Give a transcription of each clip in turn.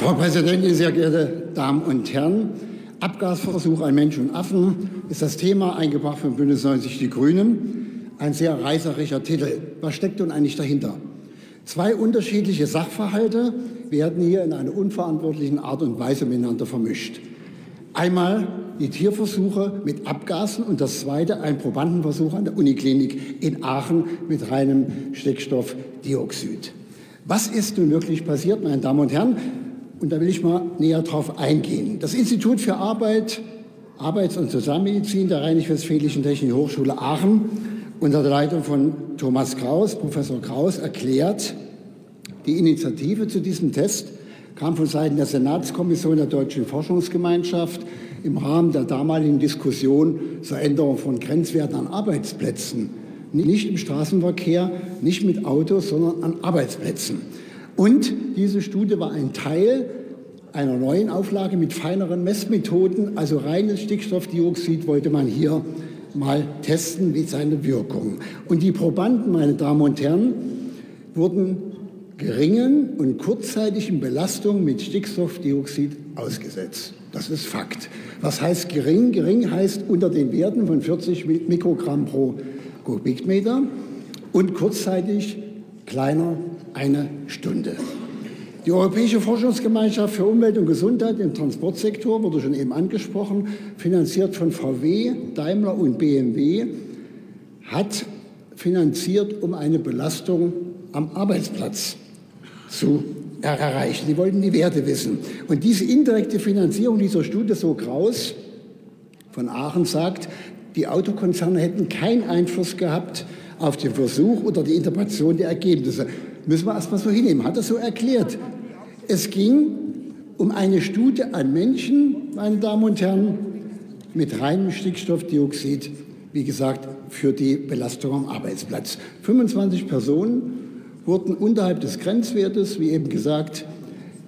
Frau Präsidentin, sehr geehrte Damen und Herren! Abgasversuch an Mensch und Affen ist das Thema, eingebracht von Bündnis 90 Die Grünen. Ein sehr reißerischer Titel. Was steckt nun eigentlich dahinter? Zwei unterschiedliche Sachverhalte werden hier in einer unverantwortlichen Art und Weise miteinander vermischt. Einmal die Tierversuche mit Abgasen und das zweite ein Probandenversuch an der Uniklinik in Aachen mit reinem Stickstoffdioxid. Was ist nun wirklich passiert, meine Damen und Herren? Und da will ich mal näher drauf eingehen. Das Institut für Arbeit, Arbeits- und Sozialmedizin der Rheinisch-Westfälischen Technischen Hochschule Aachen unter der Leitung von Thomas Kraus, Professor Kraus, erklärt, die Initiative zu diesem Test kam von Seiten der Senatskommission der Deutschen Forschungsgemeinschaft im Rahmen der damaligen Diskussion zur Änderung von Grenzwerten an Arbeitsplätzen. Nicht im Straßenverkehr, nicht mit Autos, sondern an Arbeitsplätzen. Und diese Studie war ein Teil einer neuen Auflage mit feineren Messmethoden, also reines Stickstoffdioxid wollte man hier mal testen, wie seine Wirkung. Und die Probanden, meine Damen und Herren, wurden geringen und kurzzeitigen Belastungen mit Stickstoffdioxid ausgesetzt. Das ist Fakt. Was heißt gering? Gering heißt unter den Werten von 40 Mikrogramm pro Kubikmeter und kurzzeitig kleiner eine Stunde. Die Europäische Forschungsgemeinschaft für Umwelt und Gesundheit im Transportsektor wurde schon eben angesprochen, finanziert von VW, Daimler und BMW, hat finanziert, um eine Belastung am Arbeitsplatz zu erreichen. Sie wollten die Werte wissen. Und diese indirekte Finanzierung dieser Studie, so Kraus von Aachen sagt, die Autokonzerne hätten keinen Einfluss gehabt auf den Versuch oder die Interpretation der Ergebnisse. Müssen wir erstmal so hinnehmen. Hat er so erklärt. Es ging um eine Studie an Menschen, meine Damen und Herren, mit reinem Stickstoffdioxid, wie gesagt, für die Belastung am Arbeitsplatz. 25 Personen wurden unterhalb des Grenzwertes, wie eben gesagt,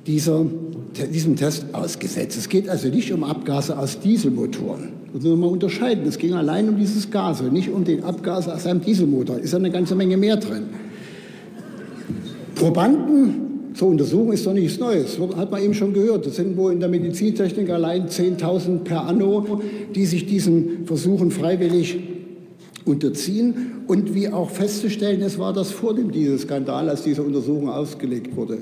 dieser, diesem Test ausgesetzt. Es geht also nicht um Abgase aus Dieselmotoren. Das müssen wir unterscheiden. Es ging allein um dieses Gas und nicht um den Abgas aus einem Dieselmotor. Ist ja eine ganze Menge mehr drin. Probanden zur Untersuchung ist doch nichts Neues. Hat man eben schon gehört. Das sind wohl in der Medizintechnik allein 10.000 per anno, die sich diesen Versuchen freiwillig unterziehen. Und wie auch festzustellen ist, war das vor dem Dieselskandal, als diese Untersuchung ausgelegt wurde.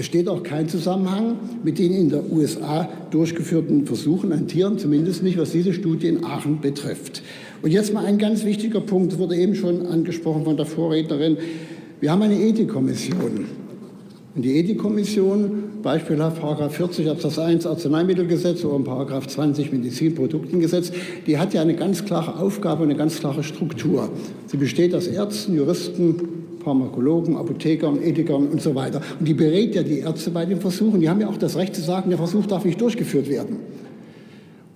Es steht auch kein Zusammenhang mit den in der USA durchgeführten Versuchen an Tieren, zumindest nicht, was diese Studie in Aachen betrifft. Und jetzt mal ein ganz wichtiger Punkt, wurde eben schon angesprochen von der Vorrednerin. Wir haben eine Ethikkommission. Und die Ethikkommission, beispielhaft Paragraph 40 Absatz 1 Arzneimittelgesetz oder Paragraph 20 Medizinproduktengesetz, die hat ja eine ganz klare Aufgabe, eine ganz klare Struktur. Sie besteht aus Ärzten, Juristen, Pharmakologen, Apothekern, Ethikern und so weiter. Und die berät ja die Ärzte bei den Versuchen. Die haben ja auch das Recht zu sagen, der Versuch darf nicht durchgeführt werden.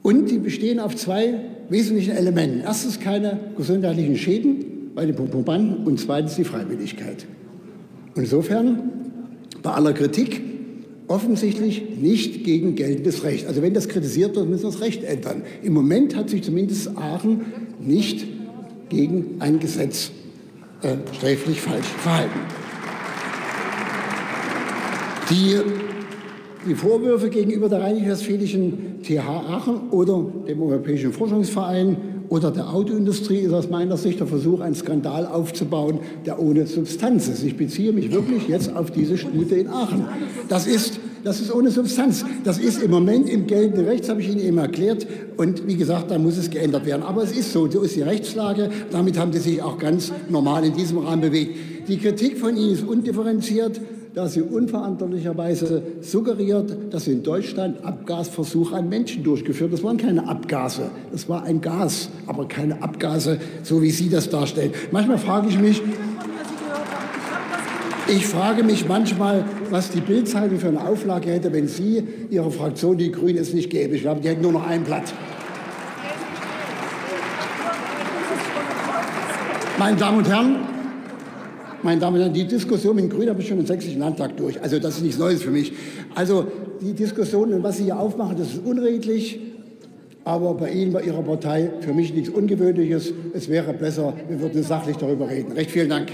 Und die bestehen auf zwei wesentlichen Elementen. Erstens keine gesundheitlichen Schäden bei den Probanden und zweitens die Freiwilligkeit. Insofern bei aller Kritik offensichtlich nicht gegen geltendes Recht. Also wenn das kritisiert wird, müssen wir das Recht ändern. Im Moment hat sich zumindest Aachen nicht gegen ein Gesetz äh, sträflich falsch verhalten. Die, die Vorwürfe gegenüber der Rheinisch-Westfälischen TH Aachen oder dem Europäischen Forschungsverein oder der Autoindustrie ist aus meiner Sicht der Versuch, einen Skandal aufzubauen, der ohne Substanz ist. Ich beziehe mich wirklich jetzt auf diese Studie in Aachen. Das ist, das ist ohne Substanz. Das ist im Moment im geltenden Recht, habe ich Ihnen eben erklärt. Und wie gesagt, da muss es geändert werden. Aber es ist so, so ist die Rechtslage. Damit haben Sie sich auch ganz normal in diesem Rahmen bewegt. Die Kritik von Ihnen ist undifferenziert da sie unverantwortlicherweise suggeriert, dass in Deutschland Abgasversuche an Menschen durchgeführt. Das waren keine Abgase, das war ein Gas, aber keine Abgase, so wie Sie das darstellen. Manchmal frage ich mich, ich frage mich manchmal, was die Bildzeitung für eine Auflage hätte, wenn Sie, Ihre Fraktion, die Grünen, es nicht gäbe. Ich glaube, die hätten nur noch ein Blatt. Meine Damen und Herren, meine Damen und Herren, die Diskussion mit den Grünen habe ich schon im Sächsischen Landtag durch. Also das ist nichts Neues für mich. Also die Diskussion und was Sie hier aufmachen, das ist unredlich. Aber bei Ihnen, bei Ihrer Partei, für mich nichts Ungewöhnliches. Es wäre besser, wir würden sachlich darüber reden. Recht vielen Dank.